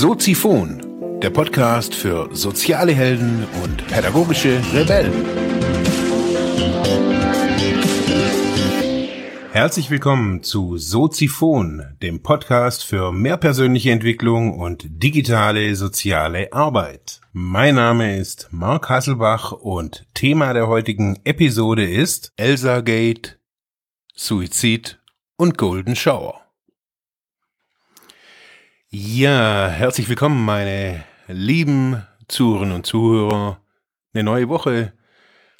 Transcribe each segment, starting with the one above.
Soziphon, der Podcast für soziale Helden und pädagogische Rebellen. Herzlich willkommen zu Soziphon, dem Podcast für mehr persönliche Entwicklung und digitale soziale Arbeit. Mein Name ist Mark Hasselbach und Thema der heutigen Episode ist Elsa Gate, Suizid und Golden Shower. Ja, herzlich willkommen, meine lieben Zuhörerinnen und Zuhörer. Eine neue Woche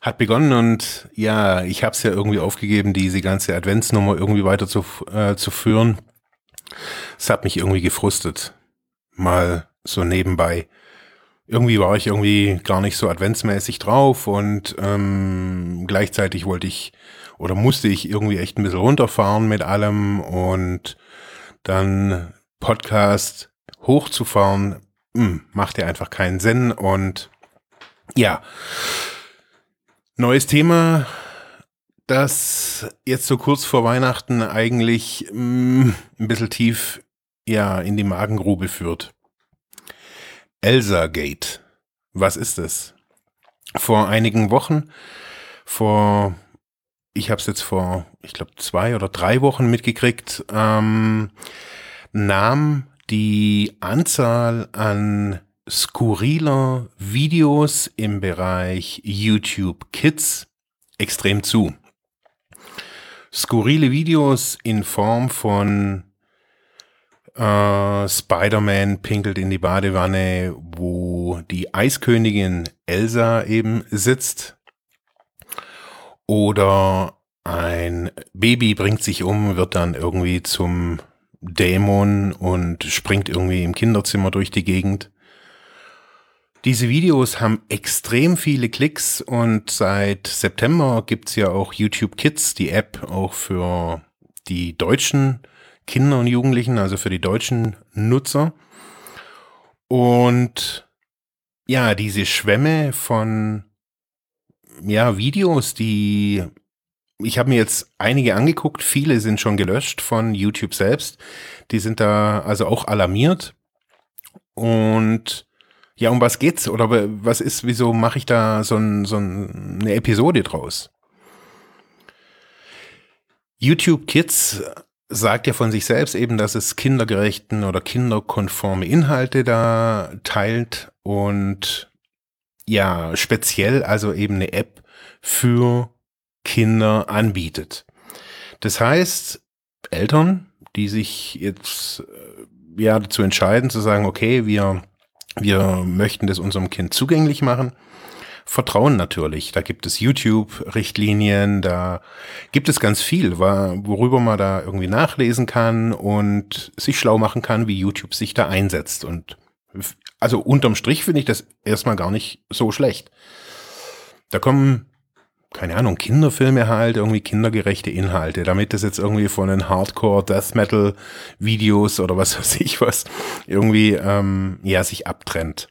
hat begonnen und ja, ich habe es ja irgendwie aufgegeben, diese ganze Adventsnummer irgendwie weiter zu, äh, zu führen. Es hat mich irgendwie gefrustet. Mal so nebenbei. Irgendwie war ich irgendwie gar nicht so adventsmäßig drauf und ähm, gleichzeitig wollte ich oder musste ich irgendwie echt ein bisschen runterfahren mit allem und dann Podcast hochzufahren, hm, macht ja einfach keinen Sinn. Und ja, neues Thema, das jetzt so kurz vor Weihnachten eigentlich hm, ein bisschen tief ja in die Magengrube führt. Elsa Gate. Was ist es? Vor einigen Wochen, vor, ich habe es jetzt vor, ich glaube, zwei oder drei Wochen mitgekriegt, ähm, nahm die Anzahl an skurriler Videos im Bereich YouTube Kids extrem zu. Skurrile Videos in Form von äh, Spider-Man pinkelt in die Badewanne, wo die Eiskönigin Elsa eben sitzt. Oder ein Baby bringt sich um, wird dann irgendwie zum Dämon und springt irgendwie im Kinderzimmer durch die Gegend. Diese Videos haben extrem viele Klicks und seit September gibt's ja auch YouTube Kids, die App auch für die deutschen Kinder und Jugendlichen, also für die deutschen Nutzer. Und ja, diese Schwämme von ja, Videos, die ich habe mir jetzt einige angeguckt, viele sind schon gelöscht von YouTube selbst. Die sind da also auch alarmiert. Und ja, um was geht's? Oder was ist, wieso mache ich da so, ein, so eine Episode draus? YouTube Kids sagt ja von sich selbst eben, dass es kindergerechten oder kinderkonforme Inhalte da teilt und ja, speziell also eben eine App für Kinder anbietet. Das heißt, Eltern, die sich jetzt äh, ja dazu entscheiden zu sagen, okay, wir wir möchten das unserem Kind zugänglich machen, vertrauen natürlich. Da gibt es YouTube-Richtlinien, da gibt es ganz viel, worüber man da irgendwie nachlesen kann und sich schlau machen kann, wie YouTube sich da einsetzt. Und also unterm Strich finde ich das erstmal gar nicht so schlecht. Da kommen keine Ahnung, Kinderfilme halt, irgendwie kindergerechte Inhalte, damit das jetzt irgendwie von den Hardcore Death Metal Videos oder was weiß ich was irgendwie ähm, ja sich abtrennt.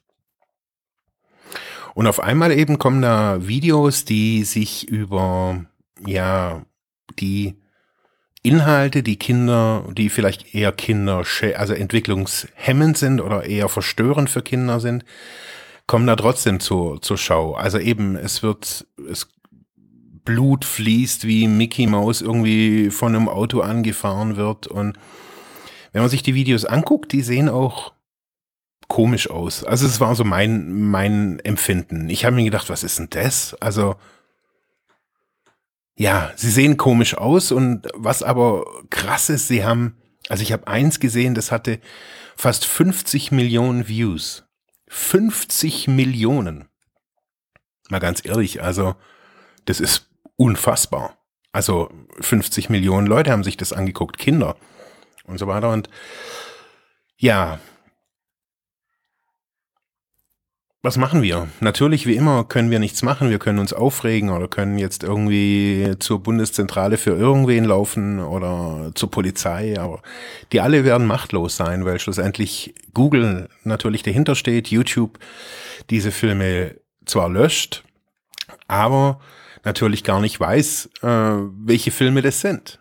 Und auf einmal eben kommen da Videos, die sich über ja die Inhalte, die Kinder, die vielleicht eher Kinder, also entwicklungshemmend sind oder eher verstörend für Kinder sind, kommen da trotzdem zur, zur Schau. Also eben, es wird, es Blut fließt, wie Mickey Mouse irgendwie von einem Auto angefahren wird. Und wenn man sich die Videos anguckt, die sehen auch komisch aus. Also es war so mein, mein Empfinden. Ich habe mir gedacht, was ist denn das? Also ja, sie sehen komisch aus und was aber krass ist, sie haben, also ich habe eins gesehen, das hatte fast 50 Millionen Views. 50 Millionen. Mal ganz ehrlich, also das ist unfassbar. Also 50 Millionen Leute haben sich das angeguckt, Kinder und so weiter. Und ja, was machen wir? Natürlich, wie immer, können wir nichts machen. Wir können uns aufregen oder können jetzt irgendwie zur Bundeszentrale für irgendwen laufen oder zur Polizei. Aber die alle werden machtlos sein, weil schlussendlich Google natürlich dahinter steht, YouTube diese Filme zwar löscht, aber natürlich gar nicht weiß, äh, welche Filme das sind.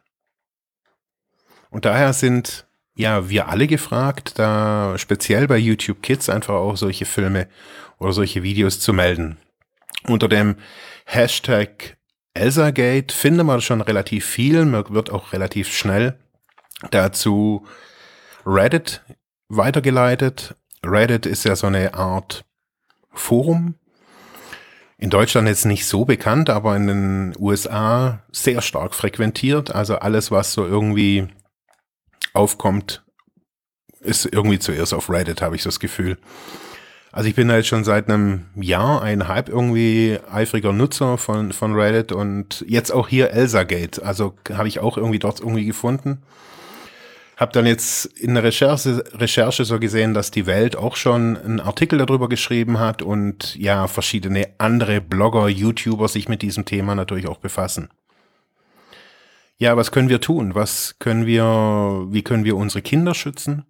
Und daher sind ja, wir alle gefragt, da speziell bei YouTube Kids einfach auch solche Filme oder solche Videos zu melden. Unter dem Hashtag Elsagate findet man schon relativ viel, man wird auch relativ schnell dazu Reddit weitergeleitet. Reddit ist ja so eine Art Forum. In Deutschland jetzt nicht so bekannt, aber in den USA sehr stark frequentiert. Also alles, was so irgendwie aufkommt, ist irgendwie zuerst auf Reddit, habe ich das Gefühl. Also ich bin halt schon seit einem Jahr, eineinhalb irgendwie eifriger Nutzer von, von Reddit und jetzt auch hier Elsagate. Also habe ich auch irgendwie dort irgendwie gefunden. Hab dann jetzt in der Recherche, Recherche so gesehen, dass die Welt auch schon einen Artikel darüber geschrieben hat und ja, verschiedene andere Blogger, YouTuber sich mit diesem Thema natürlich auch befassen ja, was können wir tun? Was können wir, wie können wir unsere Kinder schützen?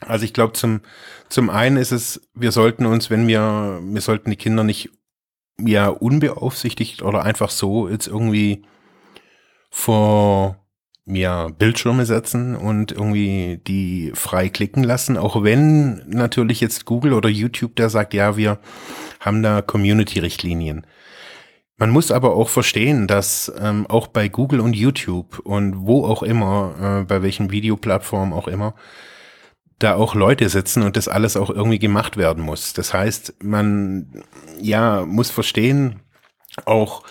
Also ich glaube, zum, zum einen ist es, wir sollten uns, wenn wir, wir sollten die Kinder nicht ja unbeaufsichtigt oder einfach so jetzt irgendwie vor ja, Bildschirme setzen und irgendwie die frei klicken lassen, auch wenn natürlich jetzt Google oder YouTube da sagt, ja, wir haben da Community-Richtlinien. Man muss aber auch verstehen, dass ähm, auch bei Google und YouTube und wo auch immer, äh, bei welchen Videoplattformen auch immer, da auch Leute sitzen und das alles auch irgendwie gemacht werden muss. Das heißt, man ja muss verstehen, auch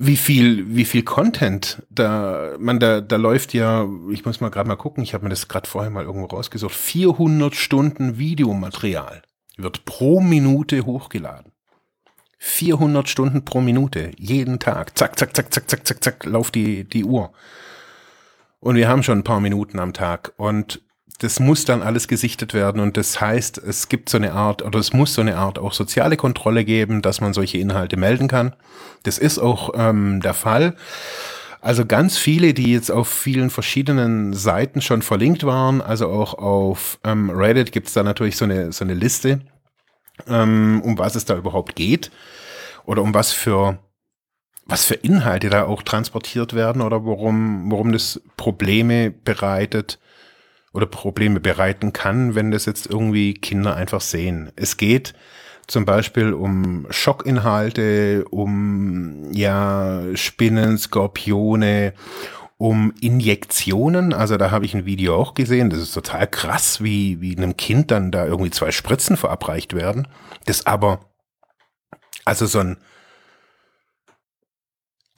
wie viel, wie viel Content da, man da, da läuft ja, ich muss mal gerade mal gucken, ich habe mir das gerade vorher mal irgendwo rausgesucht, 400 Stunden Videomaterial wird pro Minute hochgeladen. 400 Stunden pro Minute, jeden Tag. Zack, zack, zack, zack, zack, zack, zack, lauft die, die Uhr. Und wir haben schon ein paar Minuten am Tag. Und das muss dann alles gesichtet werden. Und das heißt, es gibt so eine Art, oder es muss so eine Art auch soziale Kontrolle geben, dass man solche Inhalte melden kann. Das ist auch ähm, der Fall. Also ganz viele, die jetzt auf vielen verschiedenen Seiten schon verlinkt waren, also auch auf ähm, Reddit gibt es da natürlich so eine, so eine Liste ähm, um was es da überhaupt geht oder um was für was für Inhalte da auch transportiert werden oder worum, worum das Probleme bereitet oder Probleme bereiten kann, wenn das jetzt irgendwie Kinder einfach sehen. Es geht zum Beispiel um Schockinhalte, um ja Spinnen, Skorpione, um Injektionen. Also da habe ich ein Video auch gesehen. Das ist total krass, wie, wie einem Kind dann da irgendwie zwei Spritzen verabreicht werden. Das aber, also so ein,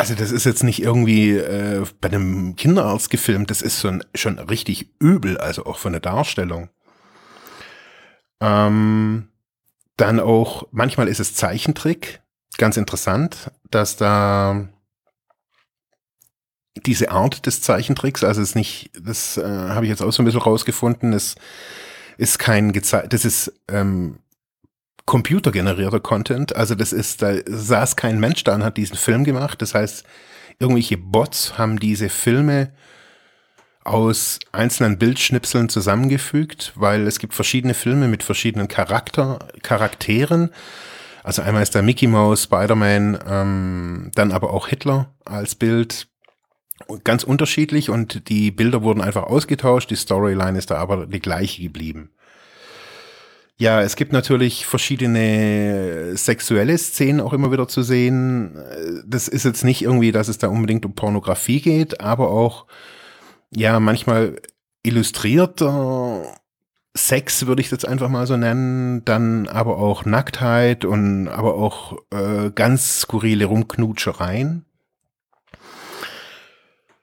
also das ist jetzt nicht irgendwie äh, bei einem Kinderarzt gefilmt, das ist ein, schon richtig übel, also auch von der Darstellung. Ähm, dann auch, manchmal ist es Zeichentrick, ganz interessant, dass da diese Art des Zeichentricks, also es ist nicht, das äh, habe ich jetzt auch so ein bisschen rausgefunden, es ist kein gezeigt, das ist ähm, computergenerierter Content, also das ist, da saß kein Mensch da und hat diesen Film gemacht, das heißt, irgendwelche Bots haben diese Filme aus einzelnen Bildschnipseln zusammengefügt, weil es gibt verschiedene Filme mit verschiedenen Charakter, Charakteren. Also einmal ist da Mickey Mouse, Spider-Man, ähm, dann aber auch Hitler als Bild, ganz unterschiedlich und die Bilder wurden einfach ausgetauscht, die Storyline ist da aber die gleiche geblieben. Ja, es gibt natürlich verschiedene sexuelle Szenen auch immer wieder zu sehen. Das ist jetzt nicht irgendwie, dass es da unbedingt um Pornografie geht, aber auch, ja, manchmal illustrierter Sex würde ich jetzt einfach mal so nennen, dann aber auch Nacktheit und aber auch äh, ganz skurrile Rumknutschereien.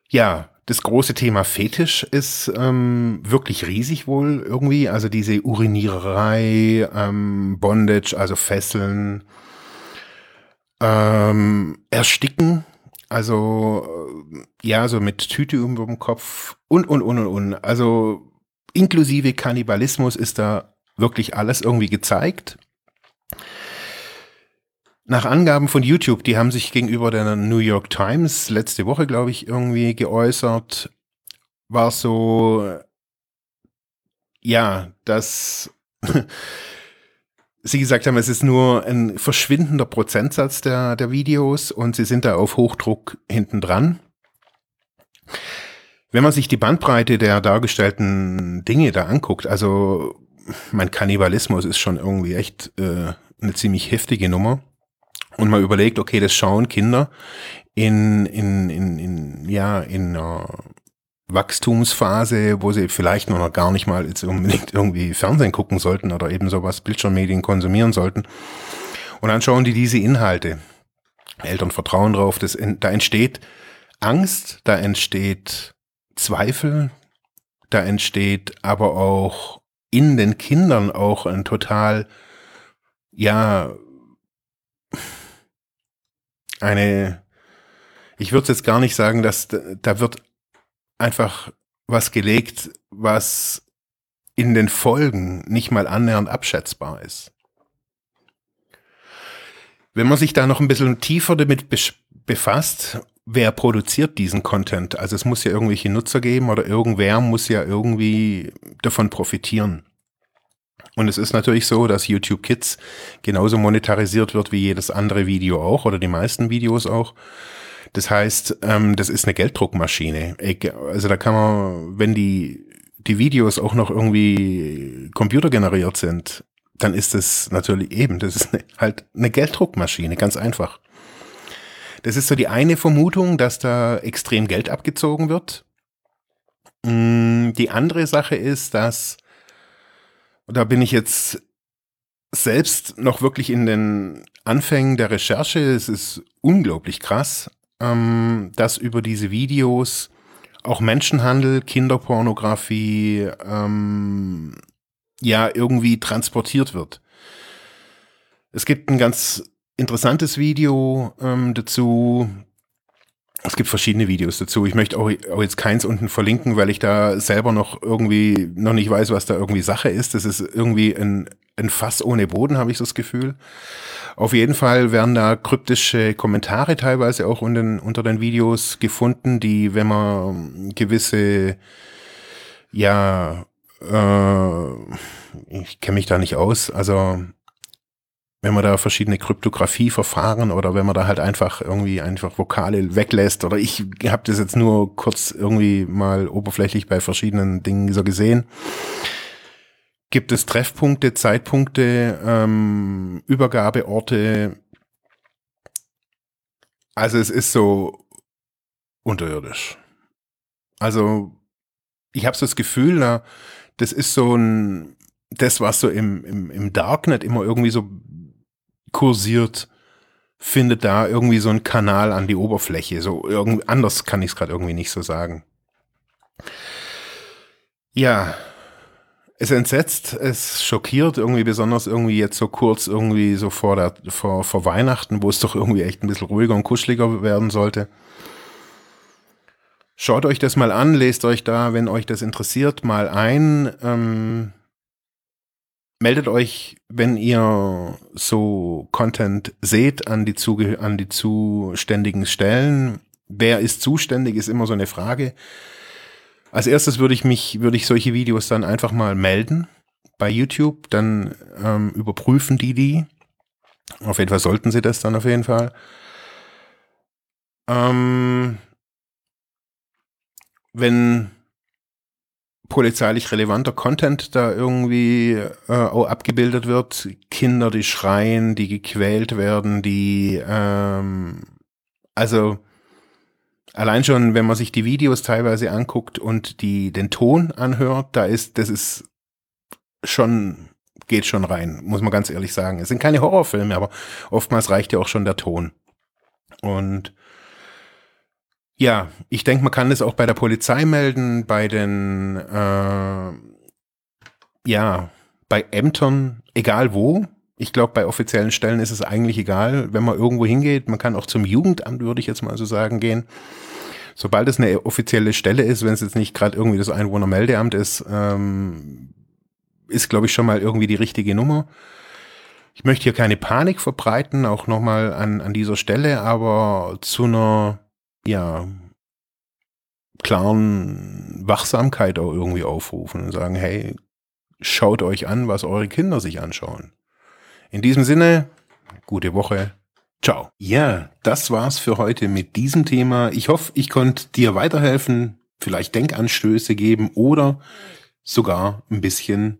Ja, das große Thema Fetisch ist ähm, wirklich riesig wohl irgendwie. Also diese Uriniererei, ähm, Bondage, also Fesseln, ähm, Ersticken, also äh, ja, so mit Tüte um den Kopf und, und, und, und, und. Also inklusive Kannibalismus ist da wirklich alles irgendwie gezeigt. Nach Angaben von YouTube, die haben sich gegenüber der New York Times letzte Woche, glaube ich, irgendwie geäußert, war so, ja, dass sie gesagt haben, es ist nur ein verschwindender Prozentsatz der, der Videos und sie sind da auf Hochdruck hinten dran. Wenn man sich die Bandbreite der dargestellten Dinge da anguckt, also mein Kannibalismus ist schon irgendwie echt äh, eine ziemlich heftige Nummer. Und man überlegt, okay, das schauen Kinder in, in, in, in ja, in einer Wachstumsphase, wo sie vielleicht noch gar nicht mal jetzt unbedingt irgendwie Fernsehen gucken sollten oder eben sowas Bildschirmmedien konsumieren sollten. Und dann schauen die diese Inhalte. Eltern vertrauen drauf, das, da entsteht Angst, da entsteht Zweifel, da entsteht aber auch in den Kindern auch ein total, ja, eine, ich würde jetzt gar nicht sagen, dass da wird einfach was gelegt, was in den Folgen nicht mal annähernd abschätzbar ist. Wenn man sich da noch ein bisschen tiefer damit befasst wer produziert diesen Content? Also es muss ja irgendwelche Nutzer geben oder irgendwer muss ja irgendwie davon profitieren. Und es ist natürlich so, dass YouTube Kids genauso monetarisiert wird wie jedes andere Video auch oder die meisten Videos auch. Das heißt, ähm, das ist eine Gelddruckmaschine. Also da kann man, wenn die, die Videos auch noch irgendwie computergeneriert sind, dann ist es natürlich eben, das ist eine, halt eine Gelddruckmaschine, ganz einfach. Das ist so die eine Vermutung, dass da extrem Geld abgezogen wird. Mm, die andere Sache ist, dass, da bin ich jetzt selbst noch wirklich in den Anfängen der Recherche, es ist unglaublich krass, ähm, dass über diese Videos auch Menschenhandel, Kinderpornografie, ähm, ja, irgendwie transportiert wird. Es gibt ein ganz interessantes Video ähm, dazu. Es gibt verschiedene Videos dazu. Ich möchte auch, auch, jetzt keins unten verlinken, weil ich da selber noch irgendwie noch nicht weiß, was da irgendwie Sache ist. Das ist irgendwie ein, ein Fass ohne Boden, habe ich so das Gefühl. Auf jeden Fall werden da kryptische Kommentare teilweise auch unter den, unter den Videos gefunden, die, wenn man gewisse, ja, äh, ich kenne mich da nicht aus, also wenn man da verschiedene Kryptographieverfahren oder wenn man da halt einfach irgendwie einfach Vokale weglässt oder ich habe das jetzt nur kurz irgendwie mal oberflächlich bei verschiedenen Dingen so gesehen. Gibt es Treffpunkte, Zeitpunkte, ähm, Übergabeorte? Also es ist so unterirdisch. Also ich habe so das Gefühl, na, das ist so ein, das, was so im, im, im Darknet immer irgendwie so kursiert, findet da irgendwie so ein Kanal an die Oberfläche. So irgend, anders kann ich es gerade irgendwie nicht so sagen. Ja, es entsetzt, es schockiert irgendwie besonders irgendwie jetzt so kurz irgendwie so vor der vor, vor Weihnachten, wo es doch irgendwie echt ein bisschen ruhiger und kuscheliger werden sollte. Schaut euch das mal an, lest euch da, wenn euch das interessiert, mal ein. Ähm, meldet euch, wenn ihr so Content seht, an die, Zuge an die zuständigen Stellen. Wer ist zuständig, ist immer so eine Frage. Als erstes würde ich mich, würde ich solche Videos dann einfach mal melden bei YouTube, dann ähm, überprüfen die die. Auf jeden Fall sollten sie das dann auf jeden Fall. Ähm, wenn polizeilich relevanter Content da irgendwie äh, auch abgebildet wird. Kinder, die schreien, die gequält werden, die ähm, also allein schon, wenn man sich die Videos teilweise anguckt und die den Ton anhört, da ist das ist schon geht schon rein, muss man ganz ehrlich sagen. Es sind keine Horrorfilme, aber oftmals reicht ja auch schon der Ton. Und ja, ich denke, man kann das auch bei der Polizei melden, bei den, äh, ja, bei Ämtern, egal wo. Ich glaube, bei offiziellen Stellen ist es eigentlich egal, wenn man irgendwo hingeht. Man kann auch zum Jugendamt, würde ich jetzt mal so sagen, gehen. Sobald es eine offizielle Stelle ist, wenn es jetzt nicht gerade irgendwie das Einwohnermeldeamt ist, ähm, ist, glaube ich, schon mal irgendwie die richtige Nummer. Ich möchte hier keine Panik verbreiten, auch nochmal an, an dieser Stelle, aber zu einer ja, klaren Wachsamkeit auch irgendwie aufrufen und sagen, hey, schaut euch an, was eure Kinder sich anschauen. In diesem Sinne, gute Woche. Ciao. Ja, das war's für heute mit diesem Thema. Ich hoffe, ich konnte dir weiterhelfen, vielleicht Denkanstöße geben oder sogar ein bisschen